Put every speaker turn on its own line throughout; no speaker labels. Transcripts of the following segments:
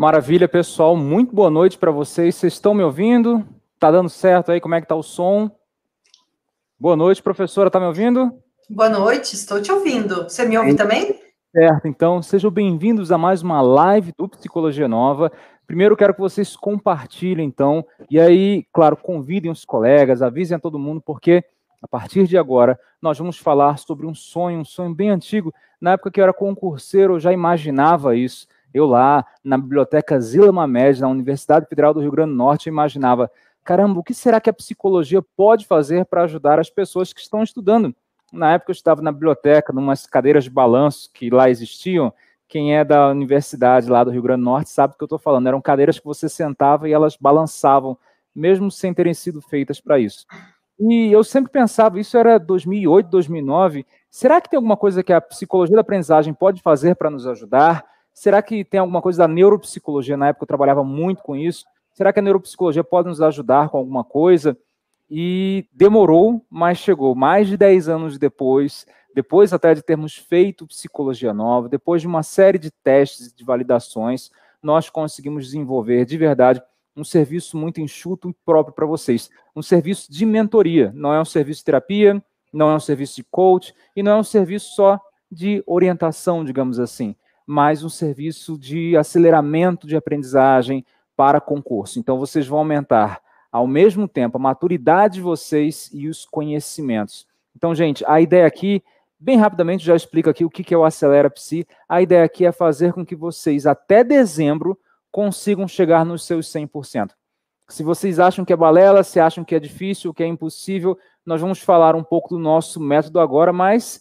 Maravilha, pessoal. Muito boa noite para vocês. Vocês estão me ouvindo? Tá dando certo aí? Como é que tá o som? Boa noite, professora. Tá me ouvindo?
Boa noite, estou te ouvindo. Você me ouve também?
Certo, então sejam bem-vindos a mais uma live do Psicologia Nova. Primeiro quero que vocês compartilhem, então, e aí, claro, convidem os colegas, avisem a todo mundo, porque a partir de agora nós vamos falar sobre um sonho, um sonho bem antigo. Na época que eu era concurseiro, eu já imaginava isso. Eu lá, na biblioteca Zila Mamed, na Universidade Federal do Rio Grande do Norte, imaginava, caramba, o que será que a psicologia pode fazer para ajudar as pessoas que estão estudando? Na época eu estava na biblioteca, numas cadeiras de balanço que lá existiam. Quem é da universidade lá do Rio Grande do Norte sabe do que eu estou falando. Eram cadeiras que você sentava e elas balançavam, mesmo sem terem sido feitas para isso. E eu sempre pensava, isso era 2008, 2009. Será que tem alguma coisa que a psicologia da aprendizagem pode fazer para nos ajudar? Será que tem alguma coisa da neuropsicologia? Na época eu trabalhava muito com isso. Será que a neuropsicologia pode nos ajudar com alguma coisa? E demorou, mas chegou. Mais de 10 anos depois, depois até de termos feito psicologia nova, depois de uma série de testes de validações, nós conseguimos desenvolver de verdade um serviço muito enxuto e próprio para vocês. Um serviço de mentoria. Não é um serviço de terapia, não é um serviço de coach e não é um serviço só de orientação, digamos assim mais um serviço de aceleramento de aprendizagem para concurso. Então, vocês vão aumentar, ao mesmo tempo, a maturidade de vocês e os conhecimentos. Então, gente, a ideia aqui, bem rapidamente, já explico aqui o que é o Acelera Psi. A ideia aqui é fazer com que vocês, até dezembro, consigam chegar nos seus 100%. Se vocês acham que é balela, se acham que é difícil, que é impossível, nós vamos falar um pouco do nosso método agora, mas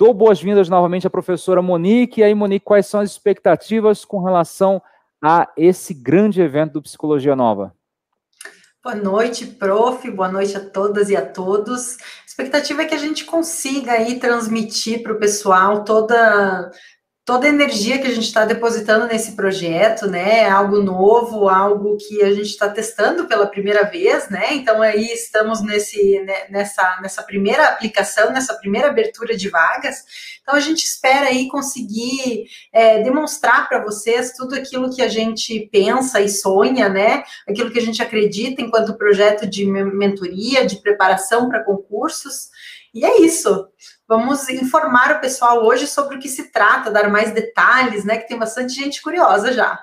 Dou boas-vindas novamente à professora Monique. E aí, Monique, quais são as expectativas com relação a esse grande evento do Psicologia Nova?
Boa noite, prof. Boa noite a todas e a todos. A expectativa é que a gente consiga aí transmitir para o pessoal toda toda a energia que a gente está depositando nesse projeto, né? É algo novo, algo que a gente está testando pela primeira vez, né? Então aí estamos nesse, né, nessa, nessa primeira aplicação, nessa primeira abertura de vagas. Então a gente espera aí conseguir é, demonstrar para vocês tudo aquilo que a gente pensa e sonha, né? Aquilo que a gente acredita enquanto projeto de mentoria, de preparação para concursos. E é isso. Vamos informar o pessoal hoje sobre o que se trata, dar mais detalhes, né? Que tem bastante gente curiosa já.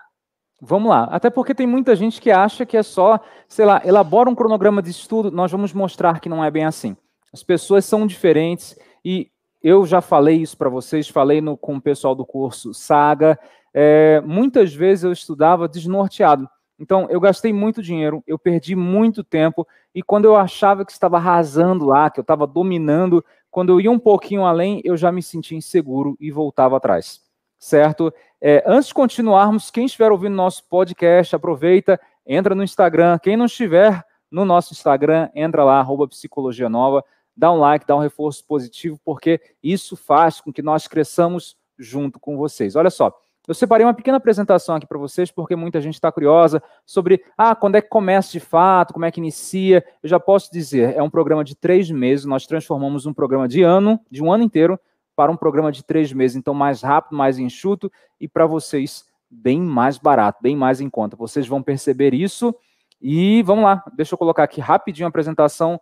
Vamos lá. Até porque tem muita gente que acha que é só, sei lá, elabora um cronograma de estudo. Nós vamos mostrar que não é bem assim. As pessoas são diferentes e eu já falei isso para vocês, falei no, com o pessoal do curso Saga. É, muitas vezes eu estudava desnorteado. Então, eu gastei muito dinheiro, eu perdi muito tempo, e quando eu achava que estava arrasando lá, que eu estava dominando, quando eu ia um pouquinho além, eu já me sentia inseguro e voltava atrás, certo? É, antes de continuarmos, quem estiver ouvindo nosso podcast, aproveita, entra no Instagram. Quem não estiver no nosso Instagram, entra lá, arroba Psicologia Nova, dá um like, dá um reforço positivo, porque isso faz com que nós cresçamos junto com vocês. Olha só, eu separei uma pequena apresentação aqui para vocês, porque muita gente está curiosa sobre ah, quando é que começa de fato, como é que inicia. Eu já posso dizer, é um programa de três meses, nós transformamos um programa de ano, de um ano inteiro, para um programa de três meses, então mais rápido, mais enxuto, e para vocês bem mais barato, bem mais em conta. Vocês vão perceber isso. E vamos lá, deixa eu colocar aqui rapidinho a apresentação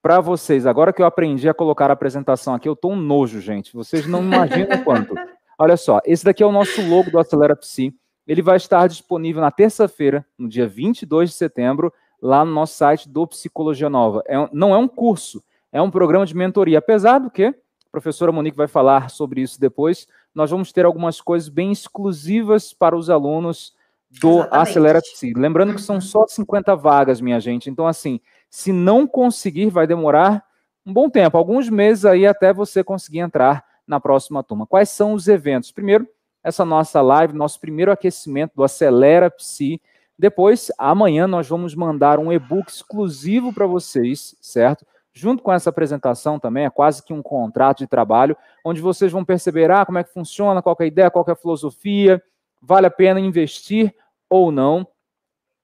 para vocês. Agora que eu aprendi a colocar a apresentação aqui, eu estou um nojo, gente. Vocês não imaginam quanto. Olha só, esse daqui é o nosso logo do Acelera Psi. Ele vai estar disponível na terça-feira, no dia 22 de setembro, lá no nosso site do Psicologia Nova. É, não é um curso, é um programa de mentoria. Apesar do que, a professora Monique vai falar sobre isso depois, nós vamos ter algumas coisas bem exclusivas para os alunos do Exatamente. Acelera Psi. Lembrando que são só 50 vagas, minha gente. Então, assim, se não conseguir, vai demorar um bom tempo, alguns meses aí até você conseguir entrar na próxima turma. Quais são os eventos? Primeiro, essa nossa live, nosso primeiro aquecimento do Acelera Psi. Depois, amanhã nós vamos mandar um e-book exclusivo para vocês, certo? Junto com essa apresentação também, é quase que um contrato de trabalho, onde vocês vão perceber ah, como é que funciona, qual é a ideia, qual é a filosofia, vale a pena investir ou não.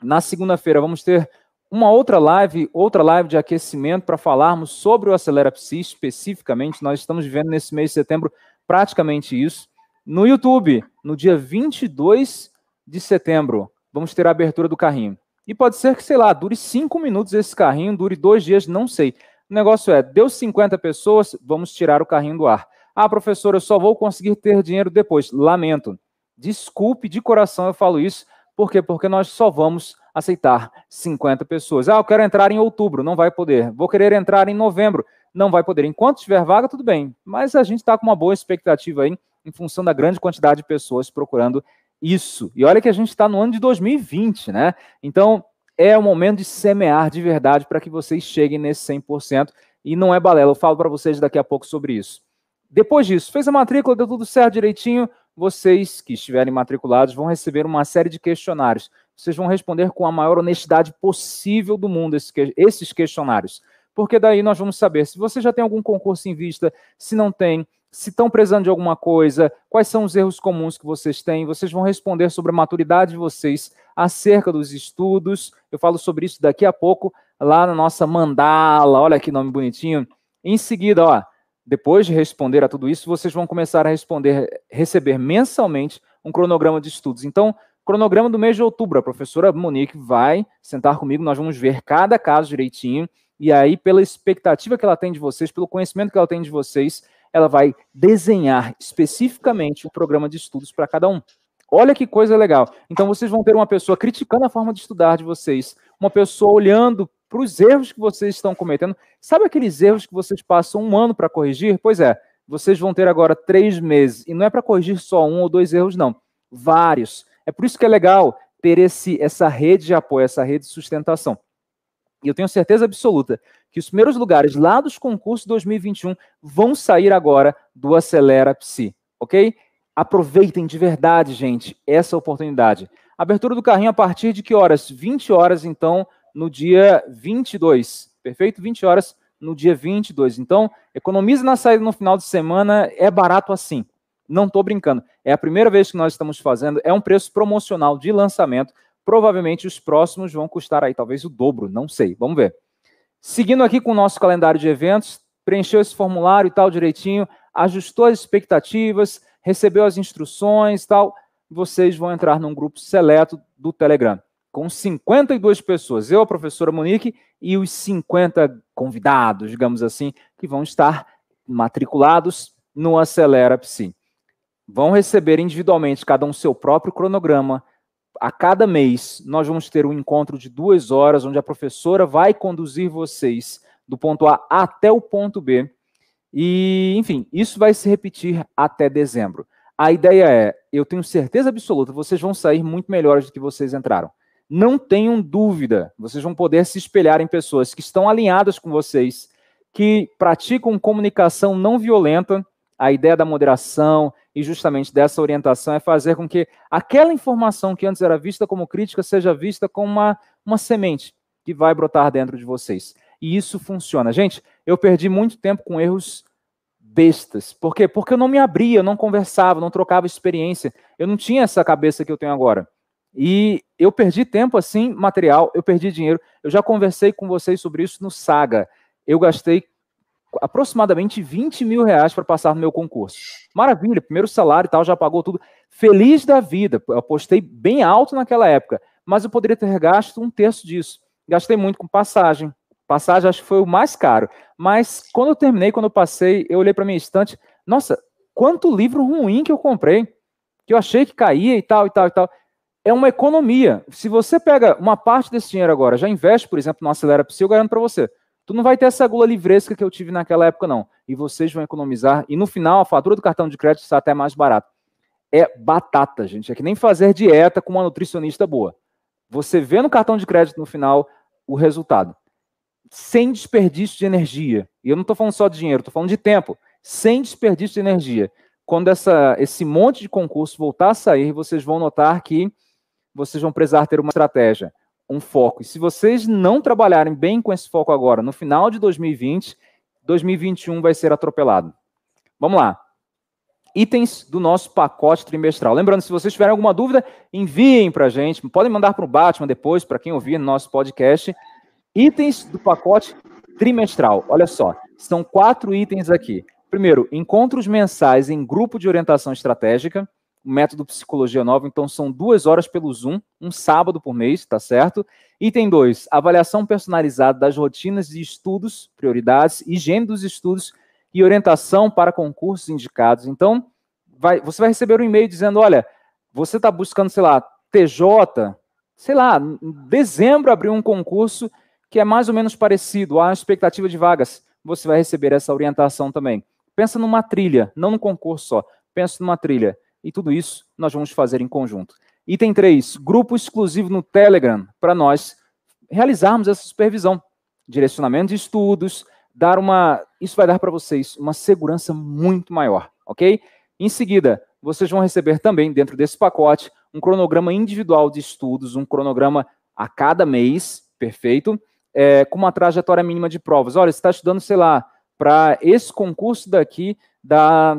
Na segunda-feira vamos ter uma outra live, outra live de aquecimento para falarmos sobre o Acelera Psi especificamente. Nós estamos vivendo nesse mês de setembro praticamente isso. No YouTube, no dia 22 de setembro, vamos ter a abertura do carrinho. E pode ser que, sei lá, dure cinco minutos esse carrinho, dure dois dias, não sei. O negócio é, deu 50 pessoas, vamos tirar o carrinho do ar. Ah, professor, eu só vou conseguir ter dinheiro depois. Lamento. Desculpe de coração eu falo isso. Por quê? Porque nós só vamos aceitar 50 pessoas. Ah, eu quero entrar em outubro, não vai poder. Vou querer entrar em novembro, não vai poder. Enquanto tiver vaga, tudo bem. Mas a gente está com uma boa expectativa aí, em função da grande quantidade de pessoas procurando isso. E olha que a gente está no ano de 2020, né? Então, é o momento de semear de verdade para que vocês cheguem nesse 100%. E não é balela, eu falo para vocês daqui a pouco sobre isso. Depois disso, fez a matrícula, deu tudo certo direitinho, vocês que estiverem matriculados vão receber uma série de questionários. Vocês vão responder com a maior honestidade possível do mundo esses questionários. Porque daí nós vamos saber se você já tem algum concurso em vista, se não tem, se estão precisando de alguma coisa, quais são os erros comuns que vocês têm. Vocês vão responder sobre a maturidade de vocês acerca dos estudos. Eu falo sobre isso daqui a pouco, lá na nossa mandala. Olha que nome bonitinho. Em seguida, ó, depois de responder a tudo isso, vocês vão começar a responder, receber mensalmente um cronograma de estudos. Então, cronograma do mês de outubro, a professora Monique vai sentar comigo, nós vamos ver cada caso direitinho, e aí, pela expectativa que ela tem de vocês, pelo conhecimento que ela tem de vocês, ela vai desenhar especificamente o programa de estudos para cada um. Olha que coisa legal. Então vocês vão ter uma pessoa criticando a forma de estudar de vocês, uma pessoa olhando para os erros que vocês estão cometendo. Sabe aqueles erros que vocês passam um ano para corrigir? Pois é, vocês vão ter agora três meses. E não é para corrigir só um ou dois erros, não. Vários. É por isso que é legal ter esse, essa rede de apoio, essa rede de sustentação. E eu tenho certeza absoluta que os primeiros lugares lá dos concursos 2021 vão sair agora do Acelera Psi, ok? Aproveitem de verdade, gente, essa oportunidade. Abertura do carrinho a partir de que horas? 20 horas, então, no dia 22, perfeito? 20 horas no dia 22. Então, economize na saída no final de semana, é barato assim. Não estou brincando. É a primeira vez que nós estamos fazendo, é um preço promocional de lançamento provavelmente os próximos vão custar aí talvez o dobro, não sei, vamos ver. Seguindo aqui com o nosso calendário de eventos, preencheu esse formulário e tal direitinho, ajustou as expectativas, recebeu as instruções tal, vocês vão entrar num grupo seleto do Telegram, com 52 pessoas, eu, a professora Monique, e os 50 convidados, digamos assim, que vão estar matriculados no Acelera Psi. Vão receber individualmente cada um seu próprio cronograma, a cada mês, nós vamos ter um encontro de duas horas, onde a professora vai conduzir vocês do ponto A até o ponto B. E, enfim, isso vai se repetir até dezembro. A ideia é, eu tenho certeza absoluta, vocês vão sair muito melhores do que vocês entraram. Não tenham dúvida, vocês vão poder se espelhar em pessoas que estão alinhadas com vocês, que praticam comunicação não violenta, a ideia da moderação e justamente dessa orientação é fazer com que aquela informação que antes era vista como crítica seja vista como uma, uma semente que vai brotar dentro de vocês. E isso funciona. Gente, eu perdi muito tempo com erros bestas. Por quê? Porque eu não me abria, eu não conversava, não trocava experiência. Eu não tinha essa cabeça que eu tenho agora. E eu perdi tempo assim, material, eu perdi dinheiro. Eu já conversei com vocês sobre isso no Saga. Eu gastei aproximadamente 20 mil reais para passar no meu concurso. Maravilha, primeiro salário e tal, já pagou tudo. Feliz da vida, eu apostei bem alto naquela época, mas eu poderia ter gasto um terço disso. Gastei muito com passagem. Passagem acho que foi o mais caro. Mas quando eu terminei, quando eu passei, eu olhei para minha estante, nossa, quanto livro ruim que eu comprei, que eu achei que caía e tal e tal e tal. É uma economia. Se você pega uma parte desse dinheiro agora, já investe, por exemplo, no Acelera Psi, eu garanto para você, Tu não vai ter essa gula livresca que eu tive naquela época, não. E vocês vão economizar. E no final, a fatura do cartão de crédito está até mais barata. É batata, gente. É que nem fazer dieta com uma nutricionista boa. Você vê no cartão de crédito no final o resultado. Sem desperdício de energia. E eu não estou falando só de dinheiro, estou falando de tempo. Sem desperdício de energia. Quando essa, esse monte de concurso voltar a sair, vocês vão notar que vocês vão precisar ter uma estratégia um foco. E se vocês não trabalharem bem com esse foco agora, no final de 2020, 2021 vai ser atropelado. Vamos lá. Itens do nosso pacote trimestral. Lembrando, se vocês tiverem alguma dúvida, enviem para a gente. Podem mandar para o Batman depois, para quem ouvir no nosso podcast. Itens do pacote trimestral. Olha só, são quatro itens aqui. Primeiro, encontros mensais em grupo de orientação estratégica. método Psicologia Nova, então são duas horas pelo Zoom, um sábado por mês, tá certo? Item 2, avaliação personalizada das rotinas de estudos, prioridades, higiene dos estudos e orientação para concursos indicados. Então, vai, você vai receber um e-mail dizendo, olha, você está buscando, sei lá, TJ, sei lá, em dezembro abriu um concurso que é mais ou menos parecido, uma expectativa de vagas, você vai receber essa orientação também. Pensa numa trilha, não no concurso só, pensa numa trilha. E tudo isso nós vamos fazer em conjunto. Item 3, grupo exclusivo no Telegram, para nós realizarmos essa supervisão. Direcionamento de estudos, dar uma. Isso vai dar para vocês uma segurança muito maior, ok? Em seguida, vocês vão receber também, dentro desse pacote, um cronograma individual de estudos, um cronograma a cada mês, perfeito, é, com uma trajetória mínima de provas. Olha, você está estudando, sei lá, para esse concurso daqui da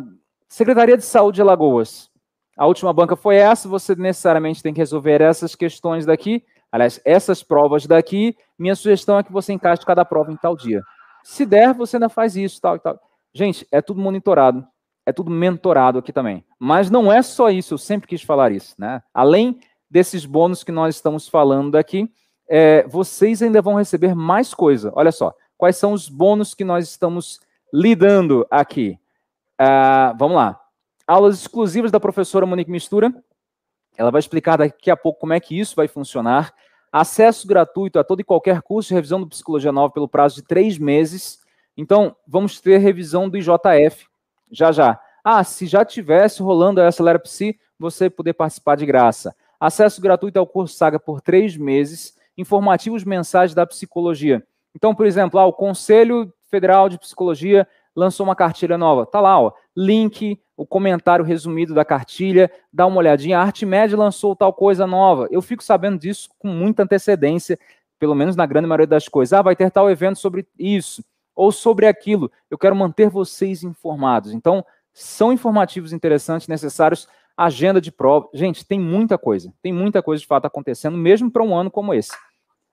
Secretaria de Saúde de Alagoas. A última banca foi essa, você necessariamente tem que resolver essas questões daqui, aliás, essas provas daqui. Minha sugestão é que você encaixe cada prova em tal dia. Se der, você ainda faz isso, tal e tal. Gente, é tudo monitorado, é tudo mentorado aqui também. Mas não é só isso, eu sempre quis falar isso, né? Além desses bônus que nós estamos falando aqui, é, vocês ainda vão receber mais coisa. Olha só, quais são os bônus que nós estamos lidando aqui? Uh, vamos lá. Aulas exclusivas da professora Monique Mistura. Ela vai explicar daqui a pouco como é que isso vai funcionar. Acesso gratuito a todo e qualquer curso de revisão do Psicologia Nova pelo prazo de três meses. Então, vamos ter revisão do IJF já já. Ah, se já tivesse rolando a Acelera Psi, você poder participar de graça. Acesso gratuito ao curso Saga por três meses informativos mensais da psicologia. Então, por exemplo, ah, o Conselho Federal de Psicologia lançou uma cartilha nova. Tá lá, ó, link, o comentário resumido da cartilha, dá uma olhadinha. A Artmed lançou tal coisa nova. Eu fico sabendo disso com muita antecedência, pelo menos na grande maioria das coisas. Ah, vai ter tal evento sobre isso ou sobre aquilo. Eu quero manter vocês informados. Então, são informativos interessantes, necessários. Agenda de prova. Gente, tem muita coisa. Tem muita coisa de fato acontecendo, mesmo para um ano como esse.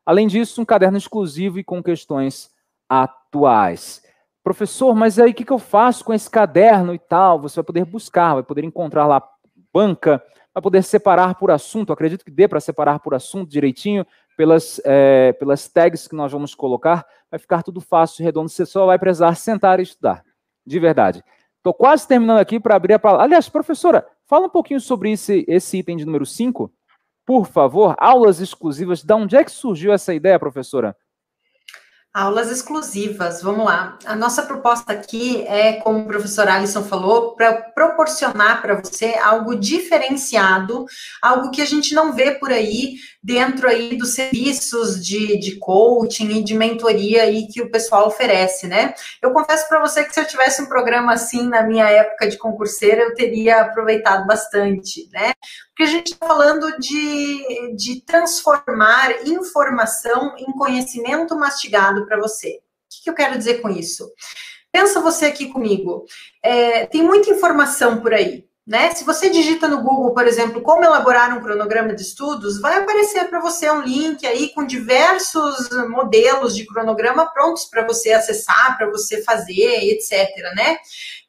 Além disso, um caderno exclusivo e com questões atuais. Professor, mas aí o que, que eu faço com esse caderno e tal? Você vai poder buscar, vai poder encontrar lá banca, vai poder separar por assunto. Acredito que dê para separar por assunto direitinho, pelas, é, pelas tags que nós vamos colocar. Vai ficar tudo fácil, redondo. Você só vai precisar sentar e estudar. De verdade. Estou quase terminando aqui para abrir a palavra. Aliás, professora, fala um pouquinho sobre esse, esse item de número 5 por favor, aulas exclusivas. Da onde é que surgiu essa ideia, professora?
Aulas exclusivas, vamos lá. A nossa proposta aqui é, como o professor Alisson falou, para proporcionar para você algo diferenciado, algo que a gente não vê por aí dentro aí dos serviços de, de coaching e de mentoria aí que o pessoal oferece, né? Eu confesso para você que se eu tivesse um programa assim na minha época de concurseira, eu teria aproveitado bastante, né? Porque a gente está falando de, de transformar informação em conhecimento mastigado para você. O que, que eu quero dizer com isso? Pensa você aqui comigo. É, tem muita informação por aí. Né? Se você digita no Google, por exemplo, como elaborar um cronograma de estudos, vai aparecer para você um link aí com diversos modelos de cronograma prontos para você acessar, para você fazer, etc. Né?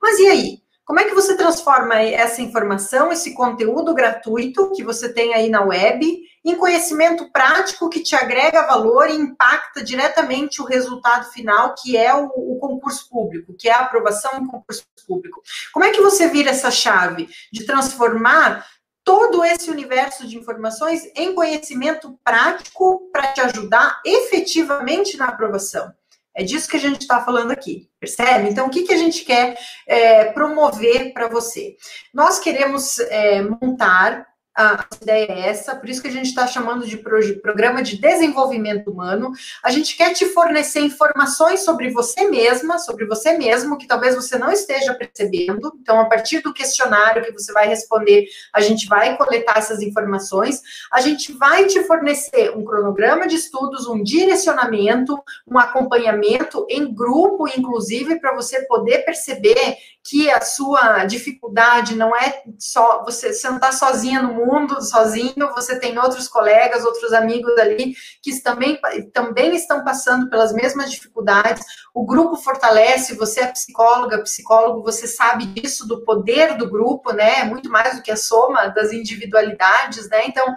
Mas e aí? Como é que você transforma essa informação, esse conteúdo gratuito que você tem aí na web, em conhecimento prático que te agrega valor e impacta diretamente o resultado final, que é o, o concurso público, que é a aprovação em concurso público? Como é que você vira essa chave de transformar todo esse universo de informações em conhecimento prático para te ajudar efetivamente na aprovação? É disso que a gente está falando aqui, percebe? Então, o que, que a gente quer é, promover para você? Nós queremos é, montar a ideia é essa, por isso que a gente está chamando de programa de desenvolvimento humano. A gente quer te fornecer informações sobre você mesma, sobre você mesmo, que talvez você não esteja percebendo. Então, a partir do questionário que você vai responder, a gente vai coletar essas informações. A gente vai te fornecer um cronograma de estudos, um direcionamento, um acompanhamento em grupo, inclusive, para você poder perceber que a sua dificuldade não é só você, você não está sozinha no mundo sozinho, você tem outros colegas, outros amigos ali que também, também estão passando pelas mesmas dificuldades. O grupo fortalece, você é psicóloga, psicólogo, você sabe disso, do poder do grupo, né? Muito mais do que a soma das individualidades, né? Então,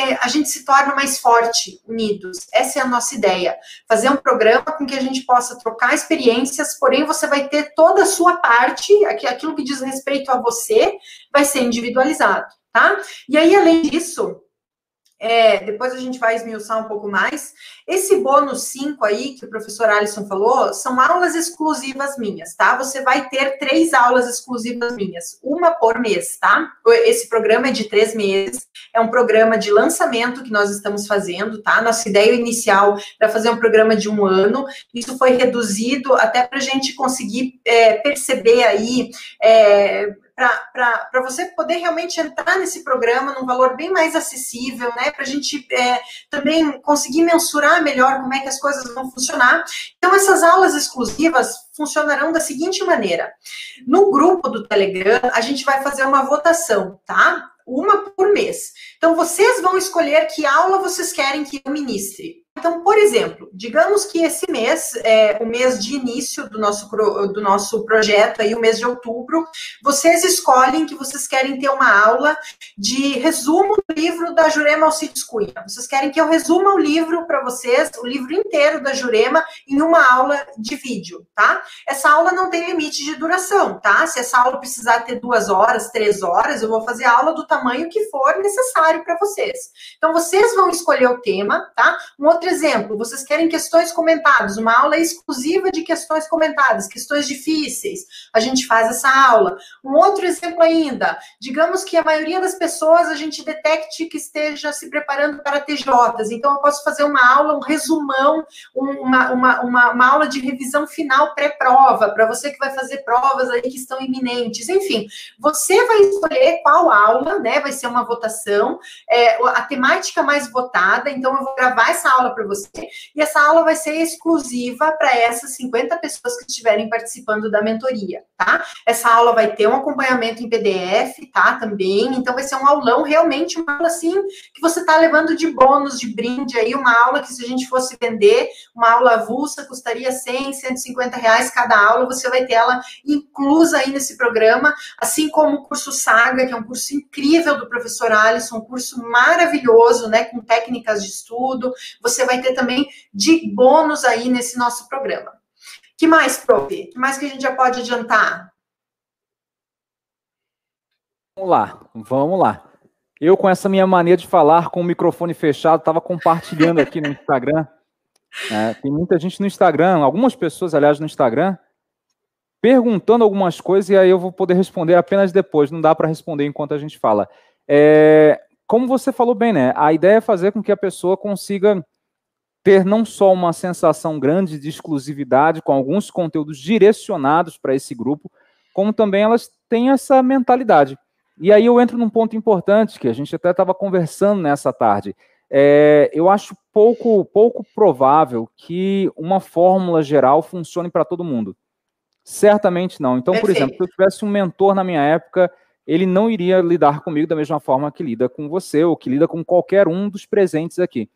a gente se torna mais forte, unidos. Essa é a nossa ideia. Fazer um programa com que a gente possa trocar experiências, porém você vai ter toda a sua parte, aquilo que diz respeito a você, vai ser individualizado, tá? E aí, além disso, é, depois a gente vai esmiuçar um pouco mais. Esse bônus 5 aí, que o professor Alisson falou, são aulas exclusivas minhas, tá? Você vai ter três aulas exclusivas minhas, uma por mês, tá? Esse programa é de três meses, é um programa de lançamento que nós estamos fazendo, tá? Nossa ideia inicial era fazer um programa de um ano, isso foi reduzido até para a gente conseguir é, perceber aí. É, para você poder realmente entrar nesse programa num valor bem mais acessível, né? Para a gente é, também conseguir mensurar melhor como é que as coisas vão funcionar. Então, essas aulas exclusivas funcionarão da seguinte maneira: no grupo do Telegram, a gente vai fazer uma votação, tá? Uma por mês. Então, vocês vão escolher que aula vocês querem que eu ministre. Então, por exemplo, digamos que esse mês, é, o mês de início do nosso, do nosso projeto, aí, o mês de outubro, vocês escolhem que vocês querem ter uma aula de resumo do livro da Jurema Alcides Cunha. Vocês querem que eu resuma o livro para vocês, o livro inteiro da Jurema, em uma aula de vídeo, tá? Essa aula não tem limite de duração, tá? Se essa aula precisar ter duas horas, três horas, eu vou fazer a aula do tamanho que for necessário para vocês. Então, vocês vão escolher o tema, tá? Um outro exemplo, vocês querem questões comentadas, uma aula exclusiva de questões comentadas, questões difíceis, a gente faz essa aula. Um outro exemplo ainda, digamos que a maioria das pessoas a gente detecte que esteja se preparando para TJs, então eu posso fazer uma aula, um resumão, uma, uma, uma, uma aula de revisão final pré-prova, para você que vai fazer provas aí que estão iminentes, enfim, você vai escolher qual aula, né, vai ser uma votação, é, a temática mais votada, então eu vou gravar essa aula para você, e essa aula vai ser exclusiva para essas 50 pessoas que estiverem participando da mentoria, tá? Essa aula vai ter um acompanhamento em PDF, tá? Também, então vai ser um aulão, realmente uma aula assim, que você está levando de bônus, de brinde aí, uma aula que se a gente fosse vender, uma aula avulsa, custaria 100, 150 reais cada aula, você vai ter ela inclusa aí nesse programa, assim como o curso Saga, que é um curso incrível do professor Alisson, um curso maravilhoso, né, com técnicas de estudo, você vai ter também de bônus aí nesse nosso programa. Que mais, prof? Que mais que a gente já pode adiantar?
Vamos lá, vamos lá. Eu, com essa minha mania de falar com o microfone fechado, estava compartilhando aqui no Instagram. É, tem muita gente no Instagram, algumas pessoas, aliás, no Instagram, perguntando algumas coisas e aí eu vou poder responder apenas depois. Não dá para responder enquanto a gente fala. É, como você falou bem, né? A ideia é fazer com que a pessoa consiga ter não só uma sensação grande de exclusividade com alguns conteúdos direcionados para esse grupo, como também elas têm essa mentalidade. E aí eu entro num ponto importante que a gente até estava conversando nessa tarde. É, eu acho pouco, pouco provável que uma fórmula geral funcione para todo mundo. Certamente não. Então, Perfeito. por exemplo, se eu tivesse um mentor na minha época, ele não iria lidar comigo da mesma forma que lida com você ou que lida com qualquer um dos presentes aqui.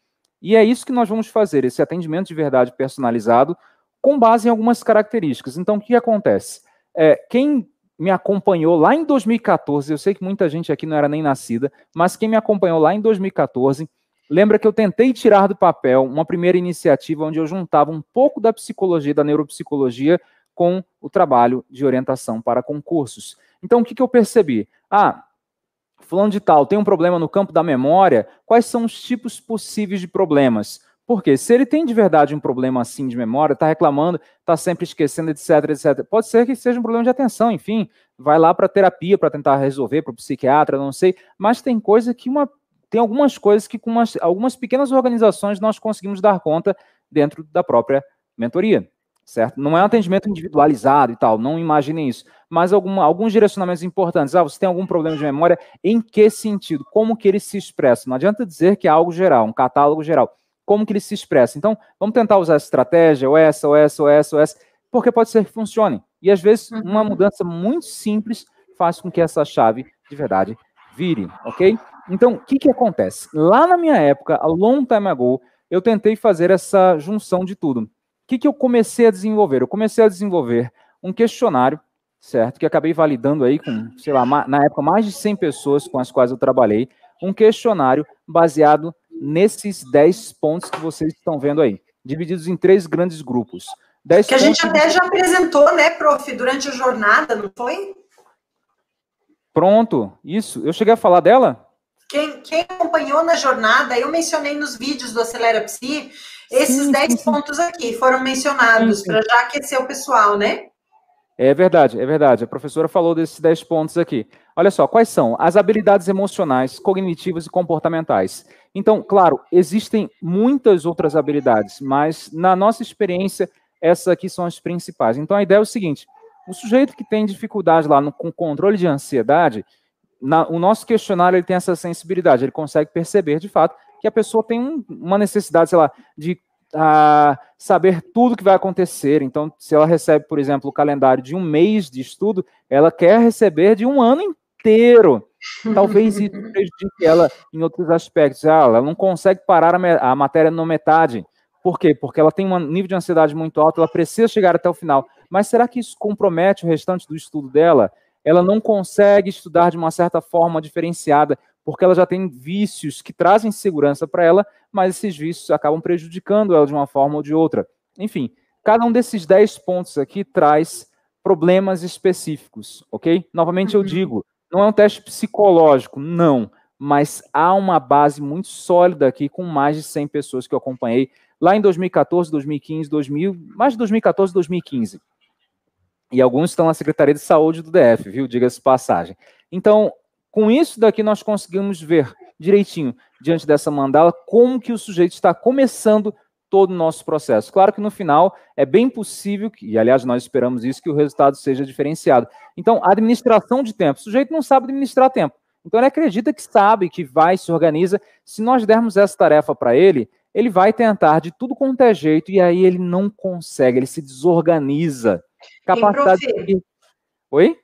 E é isso que nós vamos fazer, esse atendimento de verdade personalizado, com base em algumas características. Então, o que acontece? É, quem me acompanhou lá em 2014, eu sei que muita gente aqui não era nem nascida, mas quem me acompanhou lá em 2014, lembra que eu tentei tirar do papel uma primeira iniciativa onde eu juntava um pouco da psicologia, da neuropsicologia, com o trabalho de orientação para concursos. Então, o que, que eu percebi? Ah, fulano de tal tem um problema no campo da memória, quais são os tipos possíveis de problemas? Porque se ele tem de verdade um problema assim de memória, está reclamando, está sempre esquecendo, etc, etc, pode ser que seja um problema de atenção, enfim, vai lá para terapia para tentar resolver, para o psiquiatra, não sei, mas tem coisa que uma tem algumas coisas que com umas, algumas pequenas organizações nós conseguimos dar conta dentro da própria mentoria certo? Não é um atendimento individualizado e tal, não imaginem isso. Mas algum, alguns direcionamentos importantes. Ah, você tem algum problema de memória? Em que sentido? Como que ele se expressa? Não adianta dizer que é algo geral, um catálogo geral. Como que ele se expressa? Então, vamos tentar usar essa estratégia, ou essa, ou essa, ou essa, ou essa, porque pode ser que funcione. E às vezes, uma uhum. mudança muito simples faz com que essa chave, de verdade, vire, ok? Então, o que, que acontece? Lá na minha época, a long time ago, eu tentei fazer essa junção de tudo. O que, que eu comecei a desenvolver? Eu comecei a desenvolver um questionário, certo? Que acabei validando aí com, sei lá, na época, mais de 100 pessoas com as quais eu trabalhei. Um questionário baseado nesses 10 pontos que vocês estão vendo aí, divididos em três grandes grupos.
que a gente até já apresentou, né, prof, durante a jornada, não foi?
Pronto, isso. Eu cheguei a falar dela?
Quem, quem acompanhou na jornada, eu mencionei nos vídeos do Acelera Psi, esses 10 pontos aqui foram mencionados para já aquecer o pessoal, né?
É verdade, é verdade. A professora falou desses 10 pontos aqui. Olha só, quais são? As habilidades emocionais, cognitivas e comportamentais. Então, claro, existem muitas outras habilidades, mas na nossa experiência, essas aqui são as principais. Então, a ideia é o seguinte: o sujeito que tem dificuldade lá no, com controle de ansiedade, na, o nosso questionário ele tem essa sensibilidade, ele consegue perceber de fato que a pessoa tem um, uma necessidade, sei lá, de a saber tudo que vai acontecer. Então, se ela recebe, por exemplo, o calendário de um mês de estudo, ela quer receber de um ano inteiro. Talvez isso prejudique ela em outros aspectos. Ah, ela não consegue parar a, a matéria na metade. Por quê? Porque ela tem um nível de ansiedade muito alto, ela precisa chegar até o final. Mas será que isso compromete o restante do estudo dela? Ela não consegue estudar de uma certa forma diferenciada porque ela já tem vícios que trazem segurança para ela, mas esses vícios acabam prejudicando ela de uma forma ou de outra. Enfim, cada um desses 10 pontos aqui traz problemas específicos, ok? Novamente uhum. eu digo, não é um teste psicológico, não, mas há uma base muito sólida aqui com mais de 100 pessoas que eu acompanhei lá em 2014, 2015, 2000, mais de 2014, 2015. E alguns estão na Secretaria de Saúde do DF, viu? Diga-se passagem. Então, com isso daqui nós conseguimos ver direitinho, diante dessa mandala, como que o sujeito está começando todo o nosso processo. Claro que no final é bem possível, que, e aliás nós esperamos isso, que o resultado seja diferenciado. Então, administração de tempo. O sujeito não sabe administrar tempo. Então ele acredita que sabe, que vai, se organiza. Se nós dermos essa tarefa para ele, ele vai tentar de tudo quanto é jeito e aí ele não consegue, ele se desorganiza.
Capacidade. de... Oi?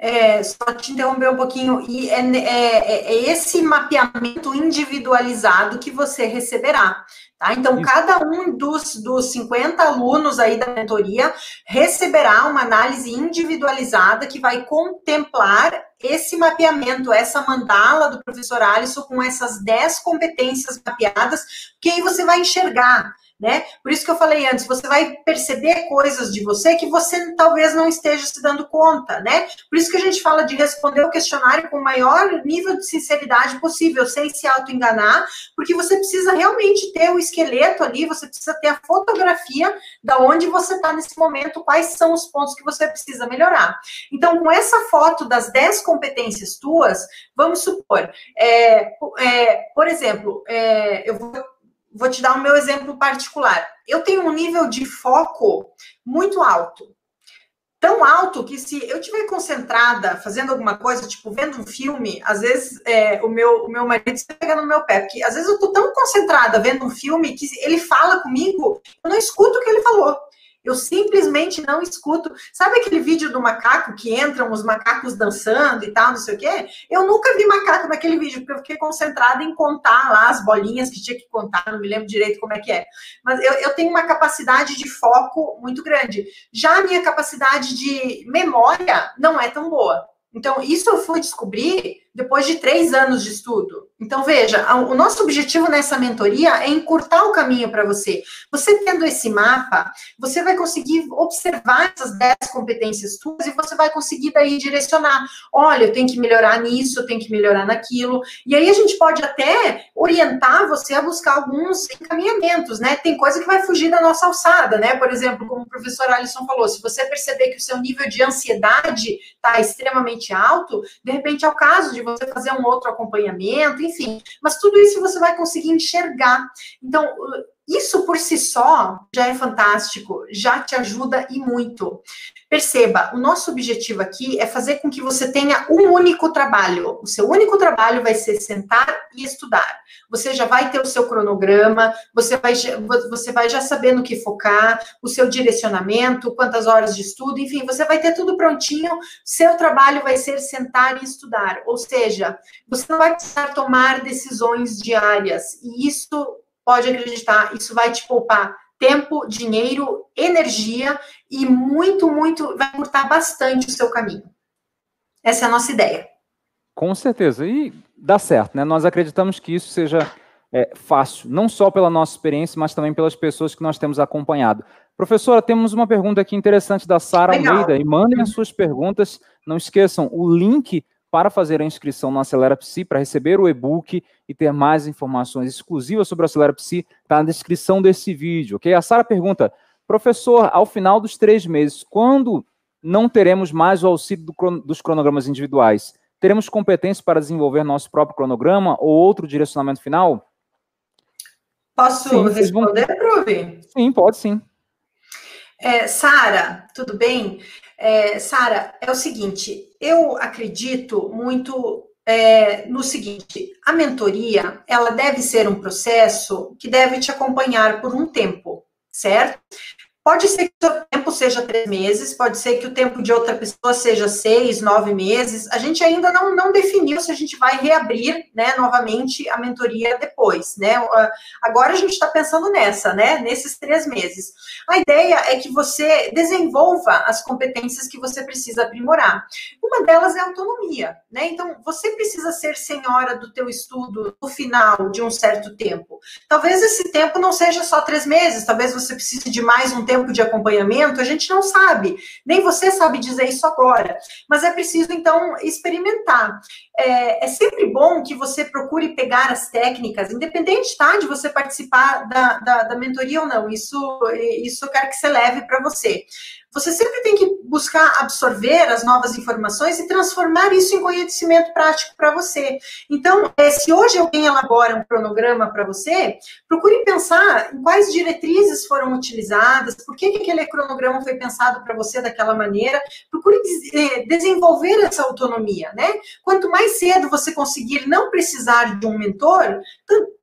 É, só te interromper um pouquinho, e é, é, é, esse mapeamento individualizado que você receberá. Tá? Então, cada um dos, dos 50 alunos aí da mentoria receberá uma análise individualizada que vai contemplar esse mapeamento, essa mandala do professor Alisson com essas 10 competências mapeadas, que aí você vai enxergar né? Por isso que eu falei antes, você vai perceber coisas de você que você talvez não esteja se dando conta, né? Por isso que a gente fala de responder o questionário com o maior nível de sinceridade possível, sem se auto-enganar, porque você precisa realmente ter o esqueleto ali, você precisa ter a fotografia da onde você está nesse momento, quais são os pontos que você precisa melhorar. Então, com essa foto das 10 competências tuas, vamos supor, é, é, por exemplo, é, eu vou vou te dar o meu exemplo particular. Eu tenho um nível de foco muito alto. Tão alto que se eu estiver concentrada fazendo alguma coisa, tipo vendo um filme, às vezes é, o, meu, o meu marido pegando no meu pé, porque às vezes eu estou tão concentrada vendo um filme que ele fala comigo, eu não escuto o que ele falou. Eu simplesmente não escuto. Sabe aquele vídeo do macaco que entram os macacos dançando e tal, não sei o quê? Eu nunca vi macaco naquele vídeo, porque eu fiquei concentrada em contar lá as bolinhas que tinha que contar, não me lembro direito como é que é. Mas eu, eu tenho uma capacidade de foco muito grande. Já a minha capacidade de memória não é tão boa. Então, isso eu fui descobrir depois de três anos de estudo. Então, veja, o nosso objetivo nessa mentoria é encurtar o caminho para você. Você tendo esse mapa, você vai conseguir observar essas 10 competências tuas e você vai conseguir daí direcionar. Olha, eu tenho que melhorar nisso, eu tenho que melhorar naquilo. E aí a gente pode até orientar você a buscar alguns encaminhamentos, né? Tem coisa que vai fugir da nossa alçada, né? Por exemplo, como o professor Alisson falou, se você perceber que o seu nível de ansiedade está extremamente alto, de repente é o caso de você fazer um outro acompanhamento, enfim. Mas tudo isso você vai conseguir enxergar. Então, Isso por si só já é fantástico, já te ajuda e muito. Perceba, o nosso objetivo aqui é fazer com que você tenha um único trabalho. O seu único trabalho vai ser sentar e estudar. Você já vai ter o seu cronograma, você vai, você vai já saber no que focar, o seu direcionamento, quantas horas de estudo, enfim, você vai ter tudo prontinho. Seu trabalho vai ser sentar e estudar. Ou seja, você não vai precisar tomar decisões diárias. E isso, pode acreditar, isso vai te poupar tempo, dinheiro, energia e muito, muito, vai curtar bastante o seu caminho. Essa é a nossa ideia.
Com certeza. E dá certo, né? Nós acreditamos que isso seja é, fácil, não só pela nossa experiência, mas também pelas pessoas que nós temos acompanhado. Professora, temos uma pergunta aqui interessante da Sara Almeida. E mandem as suas perguntas. Não esqueçam, o link para fazer a inscrição no Acelera Psi, para receber o e-book e ter mais informações exclusivas sobre o Acelera Psi, está na descrição desse vídeo, ok? A Sara pergunta, professor, ao final dos três meses, quando não teremos mais o auxílio do, dos cronogramas individuais, teremos competência para desenvolver nosso próprio cronograma ou outro direcionamento final?
Posso sim, responder, vão...
Sim, pode sim.
É, Sara, tudo bem? É, Sara, é o seguinte, eu acredito muito é, no seguinte: a mentoria ela deve ser um processo que deve te acompanhar por um tempo, certo? Pode ser que o seu tempo seja três meses, pode ser que o tempo de outra pessoa seja seis, nove meses. A gente ainda não, não definiu se a gente vai reabrir né, novamente a mentoria depois, né? Agora a gente está pensando nessa, né? Nesses três meses. A ideia é que você desenvolva as competências que você precisa aprimorar. Uma delas é autonomia, né? Então, você precisa ser senhora do teu estudo no final de um certo tempo. Talvez esse tempo não seja só três meses, talvez você precise de mais um tempo tempo de acompanhamento, a gente não sabe, nem você sabe dizer isso agora, mas é preciso, então, experimentar. É, é sempre bom que você procure pegar as técnicas, independente, tá, de você participar da, da, da mentoria ou não, isso, isso eu quero que você leve para você. Você sempre tem que buscar absorver as novas informações e transformar isso em conhecimento prático para você. Então, é, se hoje alguém elabora um cronograma para você, procure pensar em quais diretrizes foram utilizadas, por que, que aquele cronograma foi pensado para você daquela maneira. Procure é, desenvolver essa autonomia, né? Quanto mais cedo você conseguir não precisar de um mentor, tanto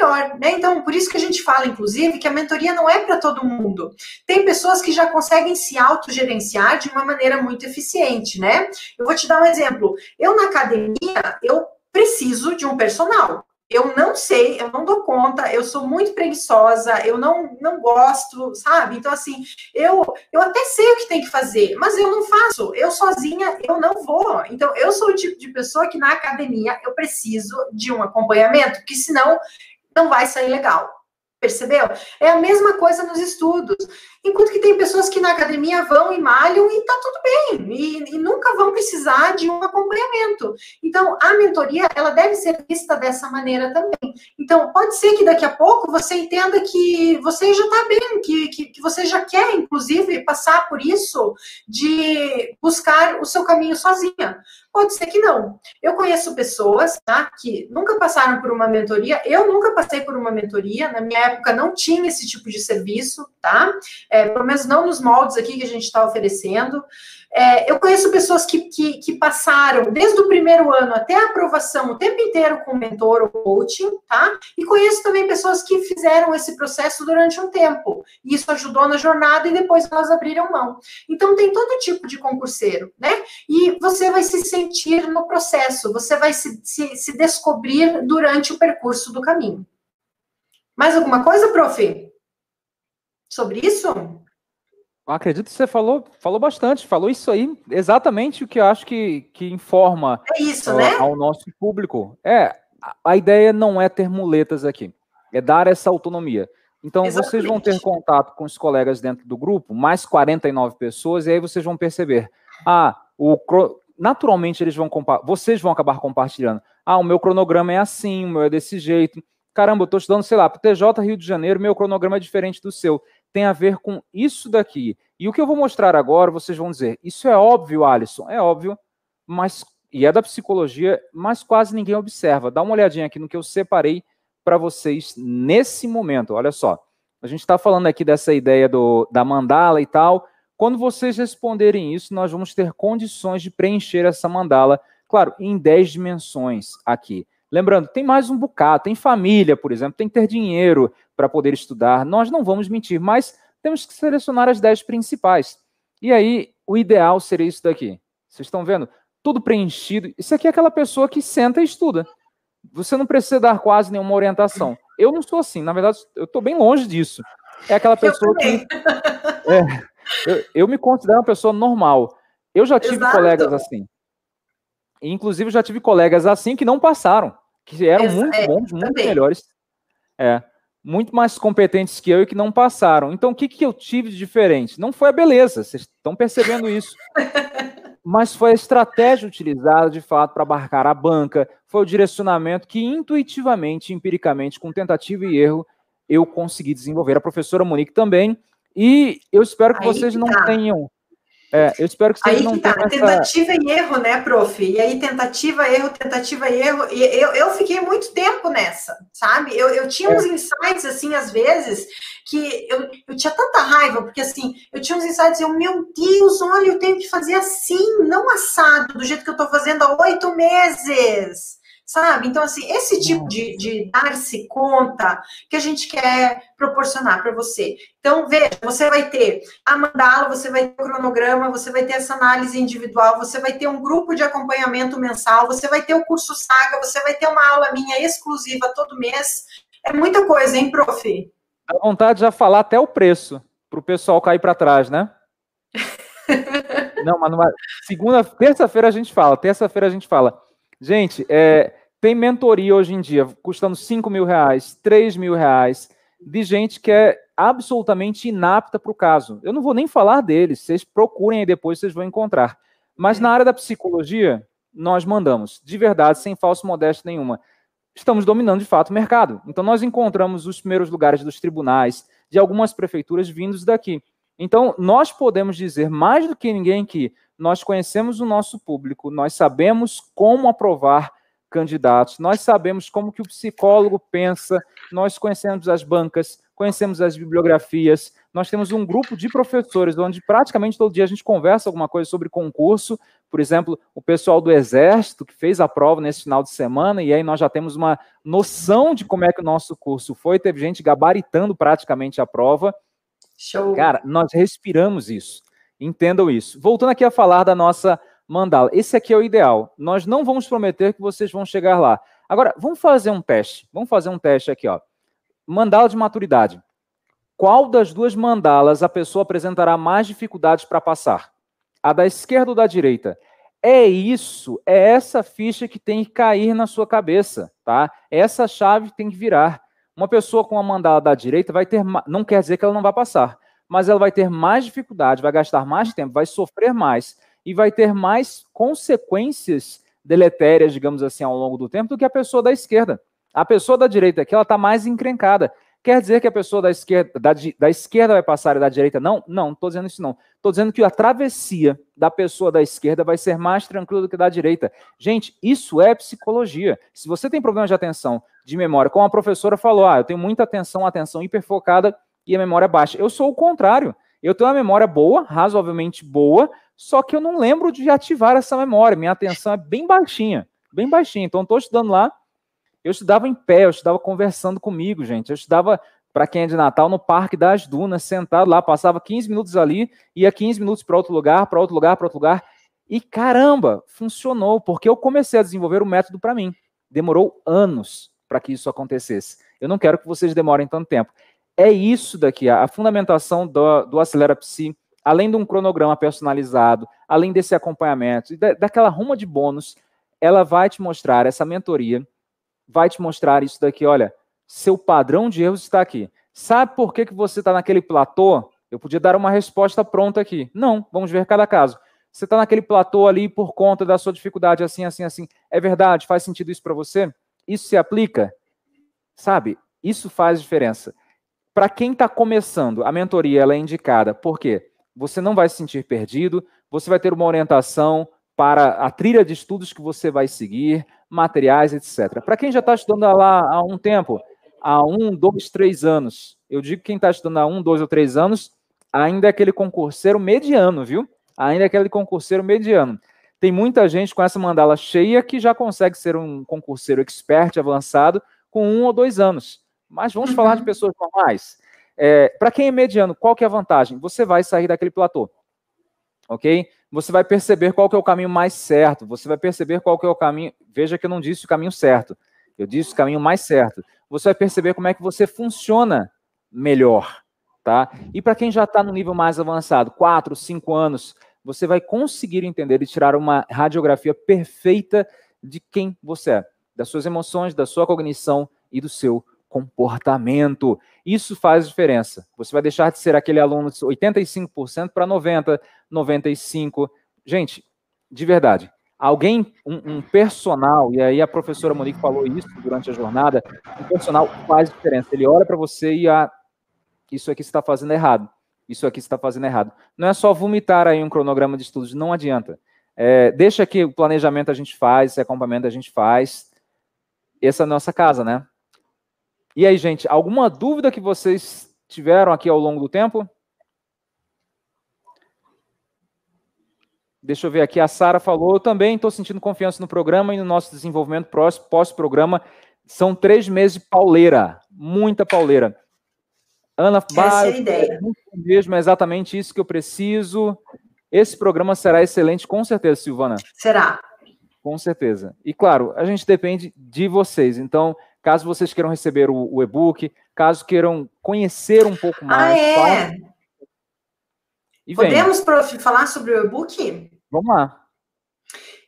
melhor, né? Então, por isso que a gente fala, inclusive, que a mentoria não é para todo mundo. Tem pessoas que já conseguem se autogerenciar de uma maneira muito eficiente, né? Eu vou te dar um exemplo. Eu, na academia, eu preciso de um personal eu não sei, eu não dou conta, eu sou muito preguiçosa, eu não, não gosto, sabe? Então, assim, eu, eu até sei o que tem que fazer, mas eu não faço, eu sozinha, eu não vou. Então, eu sou o tipo de pessoa que na academia eu preciso de um acompanhamento, porque senão não vai sair legal. Percebeu? É a mesma coisa nos estudos. Enquanto que tem pessoas que na academia vão e malham e tá tudo bem, e, e, nunca vão precisar de um acompanhamento. Então, a mentoria, ela deve ser vista dessa maneira também. Então, pode ser que daqui a pouco você entenda que você já está bem, que, que, que, você já quer, inclusive, passar por isso de buscar o seu caminho sozinha. Pode ser que não. Eu conheço pessoas tá, que nunca passaram por uma mentoria, eu nunca passei por uma mentoria, na minha época não tinha esse tipo de serviço, tá? É, pelo menos não nos moldes aqui que a gente está oferecendo. É, eu conheço pessoas que, que, que, passaram desde o primeiro ano até a aprovação o tempo inteiro com mentor ou coaching, tá? E conheço também pessoas que fizeram esse processo durante um tempo. E isso ajudou na jornada e depois elas abriram mão. Então tem todo tipo de concurseiro, né? E você vai se sentir no processo, você vai se, se, se descobrir durante o percurso do caminho. Mais alguma coisa, prof? Sobre isso?
Eu acredito que você falou, falou bastante, falou isso aí, exatamente o que eu acho que, que informa
é isso, né?
ao nosso público. É, a ideia não é ter muletas aqui, é dar essa autonomia. Então, exatamente. vocês vão ter contato com os colegas dentro do grupo, mais 49 pessoas, e aí vocês vão perceber, ah, o, naturalmente eles vão vocês vão acabar compartilhando. Ah, o meu cronograma é assim, o meu é desse jeito. Caramba, eu estou estudando, sei lá, para o TJ Rio de Janeiro, meu cronograma é diferente do seu tem a ver com isso daqui. E o que eu vou mostrar agora, vocês vão dizer, isso é óbvio, Alisson, é óbvio, mas e é da psicologia, mas quase ninguém observa. Dá uma olhadinha aqui no que eu separei para vocês nesse momento. Olha só, a gente está falando aqui dessa ideia do, da mandala e tal. Quando vocês responderem isso, nós vamos ter condições de preencher essa mandala, claro, em 10 dimensões aqui. Lembrando, tem mais um bocado, tem família, por exemplo, tem que ter dinheiro para poder estudar. Nós não vamos mentir, mas temos que selecionar as 10 principais. E aí, o ideal seria isso daqui. Vocês estão vendo? Tudo preenchido. Isso aqui é aquela pessoa que senta e estuda. Você não precisa dar quase nenhuma orientação. Eu não sou assim, na verdade, eu estou bem longe disso. É aquela pessoa que. É, eu, eu, me considero uma pessoa normal. Eu já tive Exato. colegas assim. Inclusive, já tive colegas assim que não passaram, que eram Exa muito é, bons, muito também. melhores. É, muito mais competentes que eu e que não passaram. Então, o que, que eu tive de diferente? Não foi a beleza, vocês estão percebendo isso. Mas foi a estratégia utilizada, de fato, para abarcar a banca, foi o direcionamento que intuitivamente, empiricamente, com tentativa e erro, eu consegui desenvolver. A professora Monique também. E eu espero que Aí vocês não tá. tenham é, eu espero que vocês
aí
não
que tá,
essa...
tentativa e erro, né, prof? E aí, tentativa, erro, tentativa e erro. E eu, eu fiquei muito tempo nessa, sabe? Eu, eu tinha é. uns insights, assim, às vezes, que eu, eu tinha tanta raiva, porque, assim, eu tinha uns insights e eu, meu Deus, olha, eu tenho que fazer assim, não assado, do jeito que eu tô fazendo há oito meses sabe? Então, assim, esse tipo de, de dar-se conta que a gente quer proporcionar para você. Então, veja, você vai ter a mandala, você vai ter o cronograma, você vai ter essa análise individual, você vai ter um grupo de acompanhamento mensal, você vai ter o curso Saga, você vai ter uma aula minha exclusiva todo mês. É muita coisa, hein, prof?
Dá vontade de já falar até o preço, para o pessoal cair para trás, né? não, mas numa... segunda, terça-feira a gente fala, terça-feira a gente fala. Gente, é, tem mentoria hoje em dia custando 5 mil reais, 3 mil reais, de gente que é absolutamente inapta para o caso. Eu não vou nem falar deles, vocês procurem aí depois, vocês vão encontrar. Mas é. na área da psicologia, nós mandamos, de verdade, sem falso modéstia nenhuma. Estamos dominando de fato o mercado. Então, nós encontramos os primeiros lugares dos tribunais, de algumas prefeituras vindos daqui. Então, nós podemos dizer mais do que ninguém que nós conhecemos o nosso público, nós sabemos como aprovar candidatos. Nós sabemos como que o psicólogo pensa, nós conhecemos as bancas, conhecemos as bibliografias, nós temos um grupo de professores onde praticamente todo dia a gente conversa alguma coisa sobre concurso, por exemplo, o pessoal do Exército que fez a prova nesse final de semana, e aí nós já temos uma noção de como é que o nosso curso foi, teve gente gabaritando praticamente a prova. Show. Cara, nós respiramos isso, entendam isso. Voltando aqui a falar da nossa mandá-la. Esse aqui é o ideal. Nós não vamos prometer que vocês vão chegar lá. Agora, vamos fazer um teste. Vamos fazer um teste aqui, ó. Mandala de maturidade. Qual das duas mandalas a pessoa apresentará mais dificuldades para passar? A da esquerda ou da direita? É isso, é essa ficha que tem que cair na sua cabeça, tá? Essa chave tem que virar. Uma pessoa com a mandala da direita vai ter, não quer dizer que ela não vai passar, mas ela vai ter mais dificuldade, vai gastar mais tempo, vai sofrer mais e vai ter mais consequências deletérias, digamos assim, ao longo do tempo do que a pessoa da esquerda. A pessoa da direita aqui, ela está mais encrencada. Quer dizer que a pessoa da esquerda, da, da esquerda vai passar e da direita não? Não, estou dizendo isso não. Estou dizendo que a travessia da pessoa da esquerda vai ser mais tranquila do que da direita. Gente, isso é psicologia. Se você tem problema de atenção, de memória, como a professora falou, ah, eu tenho muita atenção, atenção hiperfocada e a memória baixa. Eu sou o contrário. Eu tenho uma memória boa, razoavelmente boa, só que eu não lembro de ativar essa memória. Minha atenção é bem baixinha, bem baixinha. Então, estou estudando lá. Eu estudava em pé, eu estudava conversando comigo, gente. Eu estudava, para quem é de Natal, no Parque das Dunas, sentado lá, passava 15 minutos ali, ia 15 minutos para outro lugar, para outro lugar, para outro lugar. E caramba, funcionou, porque eu comecei a desenvolver o método para mim. Demorou anos para que isso acontecesse. Eu não quero que vocês demorem tanto tempo. É isso daqui, a fundamentação do, do Acelera Psi além de um cronograma personalizado, além desse acompanhamento, daquela ruma de bônus, ela vai te mostrar essa mentoria, vai te mostrar isso daqui, olha, seu padrão de erros está aqui. Sabe por que, que você está naquele platô? Eu podia dar uma resposta pronta aqui. Não, vamos ver cada caso. Você está naquele platô ali por conta da sua dificuldade, assim, assim, assim. É verdade? Faz sentido isso para você? Isso se aplica? Sabe? Isso faz diferença. Para quem está começando, a mentoria ela é indicada. Por quê? você não vai se sentir perdido, você vai ter uma orientação para a trilha de estudos que você vai seguir, materiais, etc. Para quem já está estudando lá há um tempo, há um, dois, três anos. Eu digo que quem está estudando há um, dois ou três anos ainda é aquele concurseiro mediano, viu? Ainda é aquele concurseiro mediano. Tem muita gente com essa mandala cheia que já consegue ser um concurseiro expert avançado com um ou dois anos. Mas vamos uhum. falar de pessoas normais. É, Para quem é mediano, qual que é a vantagem? Você vai sair daquele platô, ok? Você vai perceber qual que é o caminho mais certo. Você vai perceber qual que é o caminho. Veja que eu não disse o caminho certo. Eu disse o caminho mais certo. Você vai perceber como é que você funciona melhor, tá? E para quem já está no nível mais avançado, quatro, cinco anos, você vai conseguir entender e tirar uma radiografia perfeita de quem você é, das suas emoções, da sua cognição e do seu comportamento. Isso faz diferença. Você vai deixar de ser aquele aluno de 85% para 90%, 95%. Gente, de verdade, alguém, um, um, personal, e aí a professora Monique falou isso durante a jornada, um personal faz diferença. Ele olha para você e ah, isso aqui está fazendo errado isso aqui está fazendo errado. Não é só vomitar aí um cronograma de estudos, não adianta. É, deixa que o planejamento a gente faz, esse acompanhamento a gente faz. Essa é a nossa casa, né? E aí, gente, alguma dúvida que vocês tiveram aqui ao longo do tempo? Deixa eu ver aqui, a Sara falou, eu também estou sentindo confiança no programa e no nosso desenvolvimento pós-programa. São três meses de pauleira, muita pauleira. Ana, Essa é ideia. mesmo, é exatamente isso que eu preciso. Esse programa será excelente, com certeza, Silvana.
Será.
Com certeza. E claro, a gente depende de vocês. Então, caso vocês queiram receber o, o e-book, caso queiram conhecer um pouco mais.
Ah, é? Podemos, prof, falar sobre o e-book?
Vamos lá.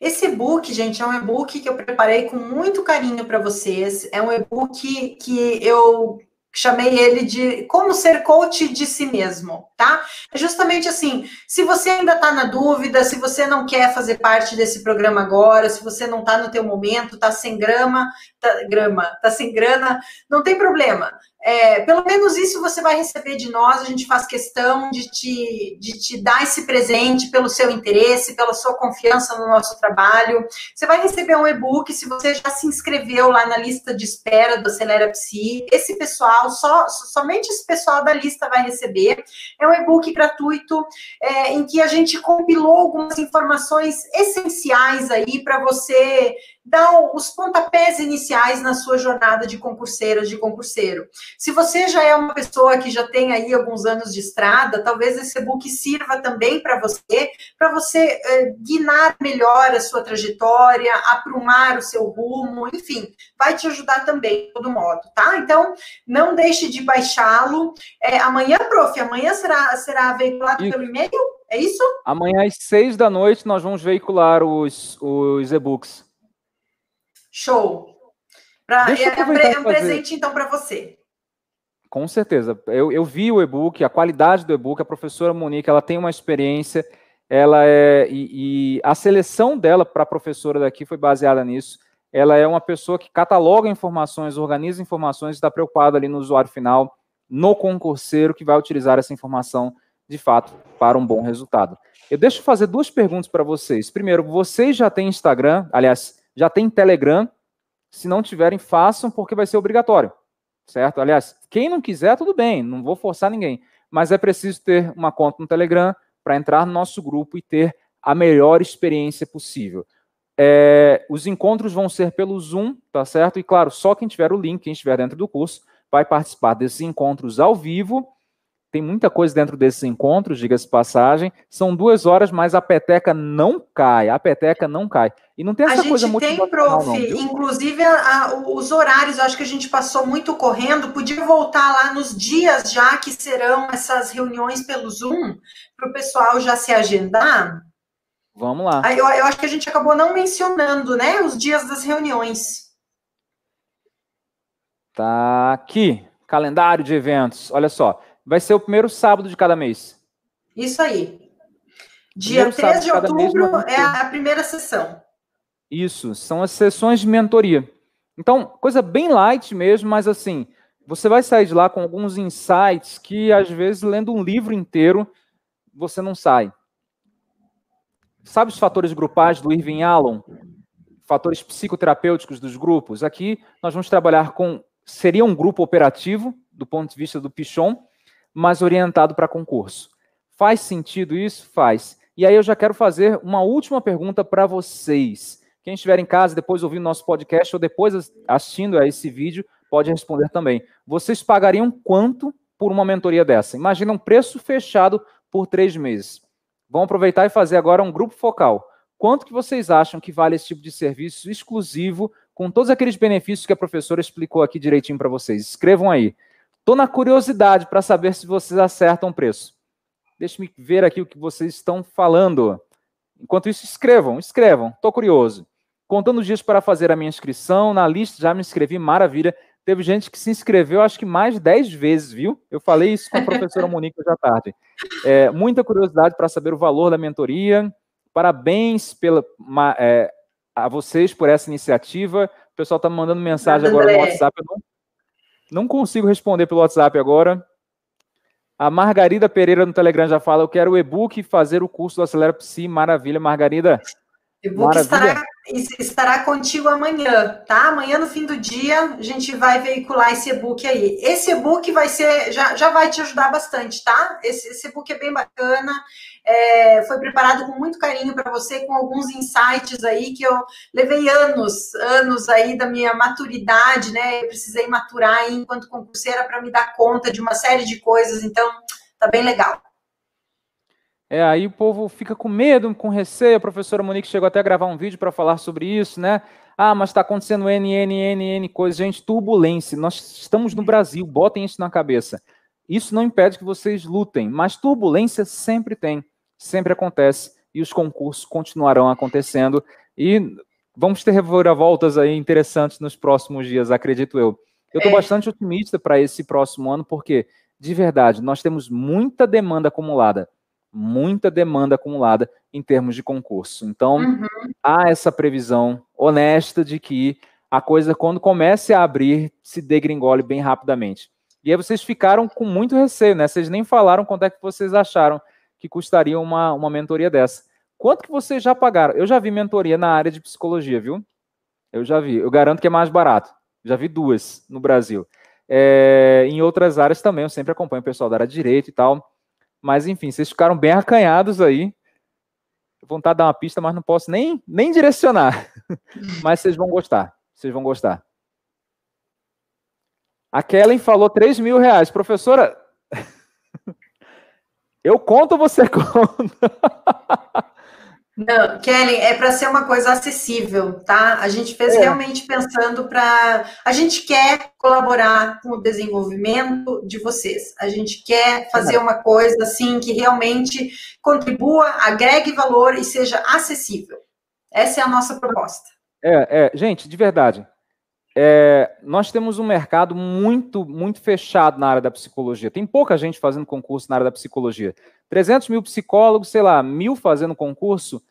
Esse e-book, gente, é um e-book que eu preparei com muito carinho para vocês. É um e-book que eu chamei ele de como ser coach de si mesmo, tá? É justamente assim, se você ainda está na dúvida, se você não quer fazer parte desse programa agora, se você não está no teu momento, está sem grama, tá, grama, tá sem grana, não tem problema. É, pelo menos isso você vai receber de nós, a gente faz questão de te, de te dar esse presente pelo seu interesse, pela sua confiança no nosso trabalho. Você vai receber um e-book se você já se inscreveu lá na lista de espera do Acelera Psi. Esse pessoal, só, somente esse pessoal da lista vai receber. É um e-book gratuito é, em que a gente compilou algumas informações essenciais aí para você dar os pontapés iniciais na sua jornada de concurseira, de concurseiro. Se você já é uma pessoa que já tem aí alguns anos de estrada, talvez esse e-book sirva também para você, para você eh, guinar melhor a sua trajetória, aprumar o seu rumo, enfim, vai te ajudar também, de todo modo, tá? Então, não deixe de baixá-lo. É, amanhã, prof, amanhã será, será veiculado pelo e-mail? É isso?
Amanhã às seis da noite nós vamos veicular os, os e-books.
Show. Pra, é, é, um, é presente, então, para você.
Com certeza. Eu, eu vi o e-book, a qualidade do e-book, a professora Monique, ela tem uma experiência, ela é. E, e a seleção dela para a professora daqui foi baseada nisso. Ela é uma pessoa que cataloga informações, organiza informações, está preocupada ali no usuário final, no concurseiro que vai utilizar essa informação de fato para um bom resultado. Eu deixo fazer duas perguntas para vocês. Primeiro, vocês já têm Instagram? Aliás, já tem Telegram. Se não tiverem, façam, porque vai ser obrigatório. Certo? Aliás, quem não quiser, tudo bem, não vou forçar ninguém. Mas é preciso ter uma conta no Telegram para entrar no nosso grupo e ter a melhor experiência possível. É, os encontros vão ser pelo Zoom, tá certo? E claro, só quem tiver o link, quem estiver dentro do curso, vai participar desses encontros ao vivo tem muita coisa dentro desses encontros, diga-se passagem. São duas horas, mas a peteca não cai. A peteca não cai. E não tem essa
a
coisa
muito. A gente tem, prof, não, inclusive a, a, os horários, eu acho que a gente passou muito correndo. Podia voltar lá nos dias já que serão essas reuniões pelo Zoom, para o pessoal já se agendar.
Vamos lá.
Eu, eu acho que a gente acabou não mencionando, né? Os dias das reuniões.
Tá aqui. Calendário de eventos. Olha só vai ser o primeiro sábado de cada mês.
Isso aí. Dia primeiro 3 de, de outubro é a primeira sessão.
Isso, são as sessões de mentoria. Então, coisa bem light mesmo, mas assim, você vai sair de lá com alguns insights que, às vezes, lendo um livro inteiro, você não sai. Sabe os fatores grupais do Irving Allen? Fatores psicoterapêuticos dos grupos? Aqui nós vamos trabalhar com seria um grupo operativo, do ponto de vista do Pichon, mas orientado para concurso. Faz sentido isso? Faz. E aí eu já quero fazer uma última pergunta para vocês. Quem estiver em casa, depois ouvindo nosso podcast ou depois assistindo a esse vídeo, pode responder também. Vocês pagariam quanto por uma mentoria dessa? Imagina um preço fechado por três meses. Vamos aproveitar e fazer agora um grupo focal. Quanto que vocês acham que vale esse tipo de serviço exclusivo, com todos aqueles benefícios que a professora explicou aqui direitinho para vocês? Escrevam aí. Estou na curiosidade para saber se vocês acertam o preço. Deixe-me ver aqui o que vocês estão falando. Enquanto isso, escrevam, escrevam. Estou curioso. Contando dias para fazer a minha inscrição, na lista já me inscrevi, maravilha. Teve gente que se inscreveu, acho que mais de 10 vezes, viu? Eu falei isso com a professora Monique hoje à tarde. É, muita curiosidade para saber o valor da mentoria. Parabéns pela, é, a vocês por essa iniciativa. O pessoal está me mandando mensagem agora no WhatsApp. Eu não, não consigo responder pelo WhatsApp agora. A Margarida Pereira no Telegram já fala: Eu quero o e-book fazer o curso do Acelera Psi. Maravilha, Margarida.
E-book estará, estará contigo amanhã, tá? Amanhã, no fim do dia, a gente vai veicular esse e-book aí. Esse e-book vai ser, já, já vai te ajudar bastante, tá? Esse, esse e-book é bem bacana, é, foi preparado com muito carinho para você, com alguns insights aí que eu levei anos, anos aí da minha maturidade, né? Eu precisei maturar aí enquanto concurseira para me dar conta de uma série de coisas, então tá bem legal.
É, aí o povo fica com medo, com receio. A professora Monique chegou até a gravar um vídeo para falar sobre isso, né? Ah, mas está acontecendo N, N, N, N coisas. Gente, turbulência. Nós estamos no Brasil, botem isso na cabeça. Isso não impede que vocês lutem, mas turbulência sempre tem, sempre acontece. E os concursos continuarão acontecendo. E vamos ter reviravoltas aí interessantes nos próximos dias, acredito eu. Eu estou é. bastante otimista para esse próximo ano, porque, de verdade, nós temos muita demanda acumulada muita demanda acumulada em termos de concurso. Então, uhum. há essa previsão honesta de que a coisa, quando comece a abrir, se degringole bem rapidamente. E aí vocês ficaram com muito receio, né? Vocês nem falaram quanto é que vocês acharam que custaria uma, uma mentoria dessa. Quanto que vocês já pagaram? Eu já vi mentoria na área de psicologia, viu? Eu já vi. Eu garanto que é mais barato. Já vi duas no Brasil. É, em outras áreas também, eu sempre acompanho o pessoal da área de direito e tal. Mas enfim, vocês ficaram bem acanhados aí. Vontade de dar uma pista, mas não posso nem, nem direcionar. mas vocês vão gostar. Vocês vão gostar. A Kellen falou 3 mil reais. Professora, eu conto ou você conta?
Não, Kelly, é para ser uma coisa acessível, tá? A gente fez é. realmente pensando para. A gente quer colaborar com o desenvolvimento de vocês. A gente quer fazer uma coisa assim que realmente contribua, agregue valor e seja acessível. Essa é a nossa proposta.
É, é gente, de verdade. É, nós temos um mercado muito, muito fechado na área da psicologia. Tem pouca gente fazendo concurso na área da psicologia. 300 mil psicólogos, sei lá, mil fazendo concurso,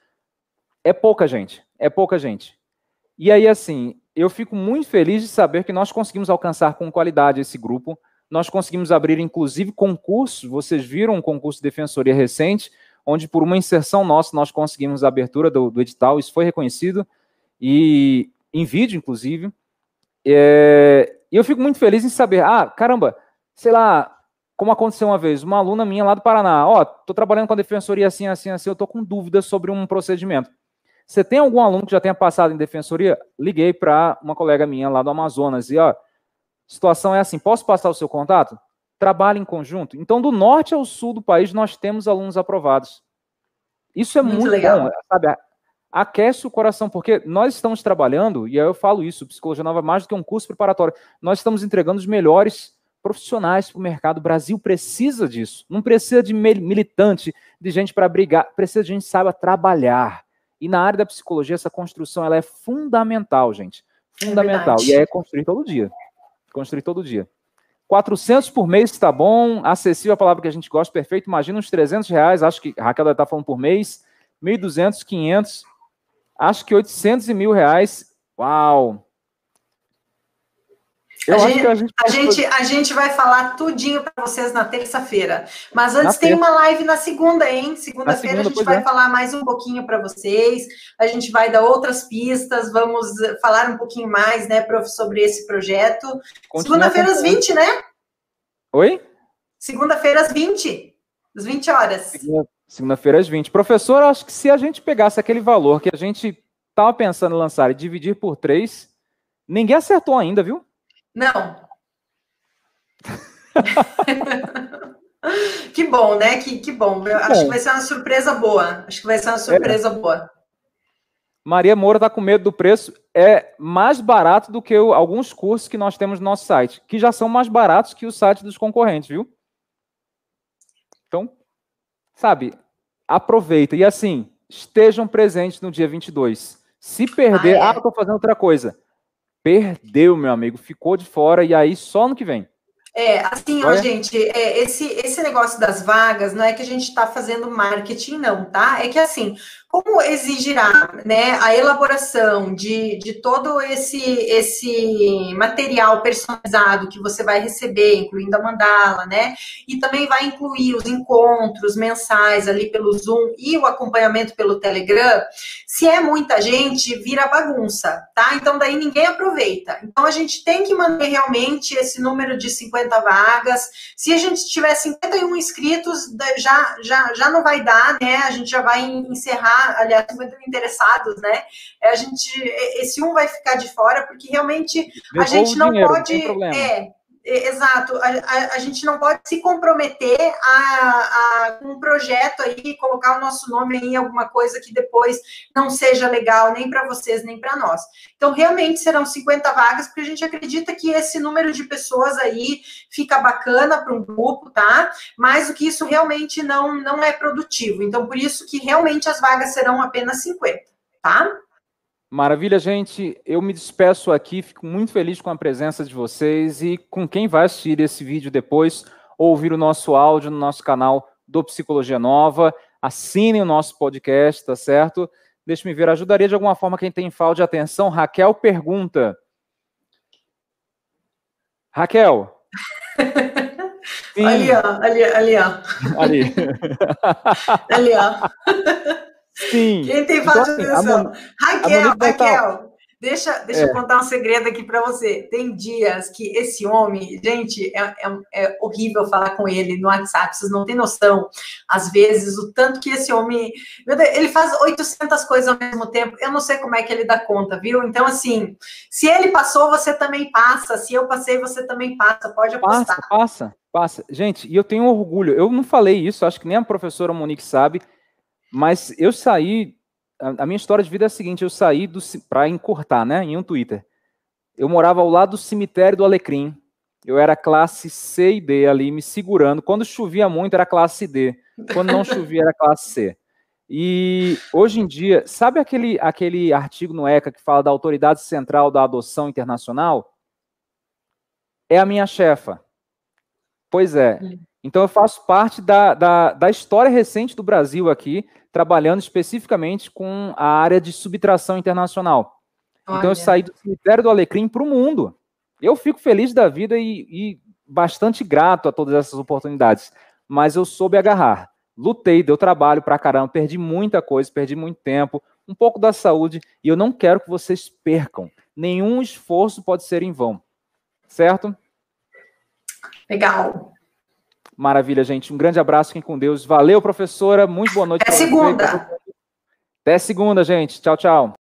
é pouca gente. É pouca gente. E aí, assim, eu fico muito feliz de saber que nós conseguimos alcançar com qualidade esse grupo. Nós conseguimos abrir, inclusive, concursos. Vocês viram um concurso de defensoria recente, onde, por uma inserção nossa, nós conseguimos a abertura do, do edital. Isso foi reconhecido, e em vídeo, inclusive. É, e eu fico muito feliz em saber, ah, caramba, sei lá, como aconteceu uma vez, uma aluna minha lá do Paraná, ó, oh, tô trabalhando com a defensoria assim, assim, assim, eu tô com dúvidas sobre um procedimento. Você tem algum aluno que já tenha passado em defensoria? Liguei para uma colega minha lá do Amazonas e, ó, situação é assim, posso passar o seu contato? Trabalhe em conjunto. Então, do norte ao sul do país, nós temos alunos aprovados. Isso é muito, muito legal. bom, sabe? aquece o coração, porque nós estamos trabalhando, e aí eu falo isso, Psicologia Nova é mais do que um curso preparatório, nós estamos entregando os melhores profissionais para o mercado. O Brasil precisa disso. Não precisa de militante, de gente para brigar, precisa de gente que saiba trabalhar. E na área da psicologia, essa construção ela é fundamental, gente. Fundamental. É e é construir todo dia. Construir todo dia. 400 por mês está bom, acessível a palavra que a gente gosta, perfeito. Imagina uns 300 reais, acho que a Raquel deve estar falando por mês. 1.200, 500, acho que 800 e mil reais. Uau!
A gente, a, gente, a, gente, a gente vai falar tudinho para vocês na terça-feira. Mas antes na tem terça. uma live na segunda, hein? Segunda-feira segunda, a gente vai é. falar mais um pouquinho para vocês. A gente vai dar outras pistas, vamos falar um pouquinho mais, né, prof, sobre esse projeto. Segunda-feira às 20, né?
Oi?
Segunda-feira às 20. Às 20 horas.
Segunda-feira às 20. Professor, acho que se a gente pegasse aquele valor que a gente estava pensando em lançar e dividir por três, ninguém acertou ainda, viu?
Não. que bom, né? Que, que bom. Eu acho bom. que vai ser uma surpresa boa. Acho que vai ser uma surpresa é. boa.
Maria Moura está com medo do preço. É mais barato do que o, alguns cursos que nós temos no nosso site, que já são mais baratos que o site dos concorrentes, viu? Então, sabe, aproveita. E assim, estejam presentes no dia 22. Se perder, ah, é. ah estou fazendo outra coisa. Perdeu, meu amigo, ficou de fora e aí só no que vem.
É, assim, ó, gente, é, esse, esse negócio das vagas não é que a gente está fazendo marketing, não, tá? É que assim, como exigirá né, a elaboração de, de todo esse, esse material personalizado que você vai receber, incluindo a mandala, né? E também vai incluir os encontros mensais ali pelo Zoom e o acompanhamento pelo Telegram. Se é muita gente, vira bagunça, tá? Então daí ninguém aproveita. Então a gente tem que manter realmente esse número de 50 vagas. Se a gente tiver 51 inscritos, já, já, já não vai dar, né? A gente já vai encerrar aliás, 50 interessados, né? É, a gente, esse um vai ficar de fora, porque realmente a gente não dinheiro, pode. Não é, Exato, a, a, a, gente não pode se comprometer a, a um projeto aí, colocar o nosso nome em alguma coisa que depois não seja legal nem para vocês nem para nós. Então, realmente serão 50 vagas, porque a gente acredita que esse número de pessoas aí fica bacana para um grupo, tá? Mas o que isso realmente não, não é produtivo. Então, por isso que realmente as vagas serão apenas 50, tá?
Maravilha, gente. Eu me despeço aqui, fico muito feliz com a presença de vocês e com quem vai assistir esse vídeo depois, ou ouvir o nosso áudio no nosso canal do Psicologia Nova. Assinem o nosso podcast, tá certo? Deixe-me ver, ajudaria de alguma forma quem tem falta de atenção? Raquel pergunta. Raquel.
Sim. Ali, ó, ali, ali, ó.
Ali.
ali, ó.
Sim.
Quem tem falta de atenção? Raquel, Raquel. Deixa, deixa é. eu contar um segredo aqui para você. Tem dias que esse homem, gente, é, é, é, horrível falar com ele no WhatsApp, vocês não têm noção. Às vezes, o tanto que esse homem. Meu Deus, ele faz 800 coisas ao mesmo tempo. Eu não sei como é que ele dá conta, viu? Então, assim, se ele passou, você também passa. Se eu passei, você também passa. Pode apostar.
Passa, passa, passa. Gente, e eu tenho orgulho. Eu não falei isso, acho que nem a professora Monique sabe. Mas eu saí. A, minha história de vida é a seguinte: eu saí para encurtar, né? Em um Twitter. Eu morava ao lado do cemitério do Alecrim. Eu era classe C e D ali, me segurando. Quando chovia muito, era classe D. Quando não chovia, era classe C. E hoje em dia, sabe aquele, aquele artigo no ECA que fala da Autoridade Central da Adoção Internacional? É a minha chefa. Pois é. Então eu faço parte da, da, da história recente do Brasil aqui, trabalhando especificamente com a área de subtração internacional. Olha. Então eu saí do cemitério do Alecrim para o mundo. Eu fico feliz da vida e, e bastante grato a todas essas oportunidades. Mas eu soube agarrar. Lutei, deu trabalho para caramba, perdi muita coisa, perdi muito tempo, um pouco da saúde, e eu não quero que vocês percam. Nenhum esforço pode ser em vão. Certo?
Legal.
Maravilha, gente. Um grande abraço, fiquem com Deus. Valeu, professora. Muito boa noite.
Até segunda.
Até segunda, gente. Tchau, tchau.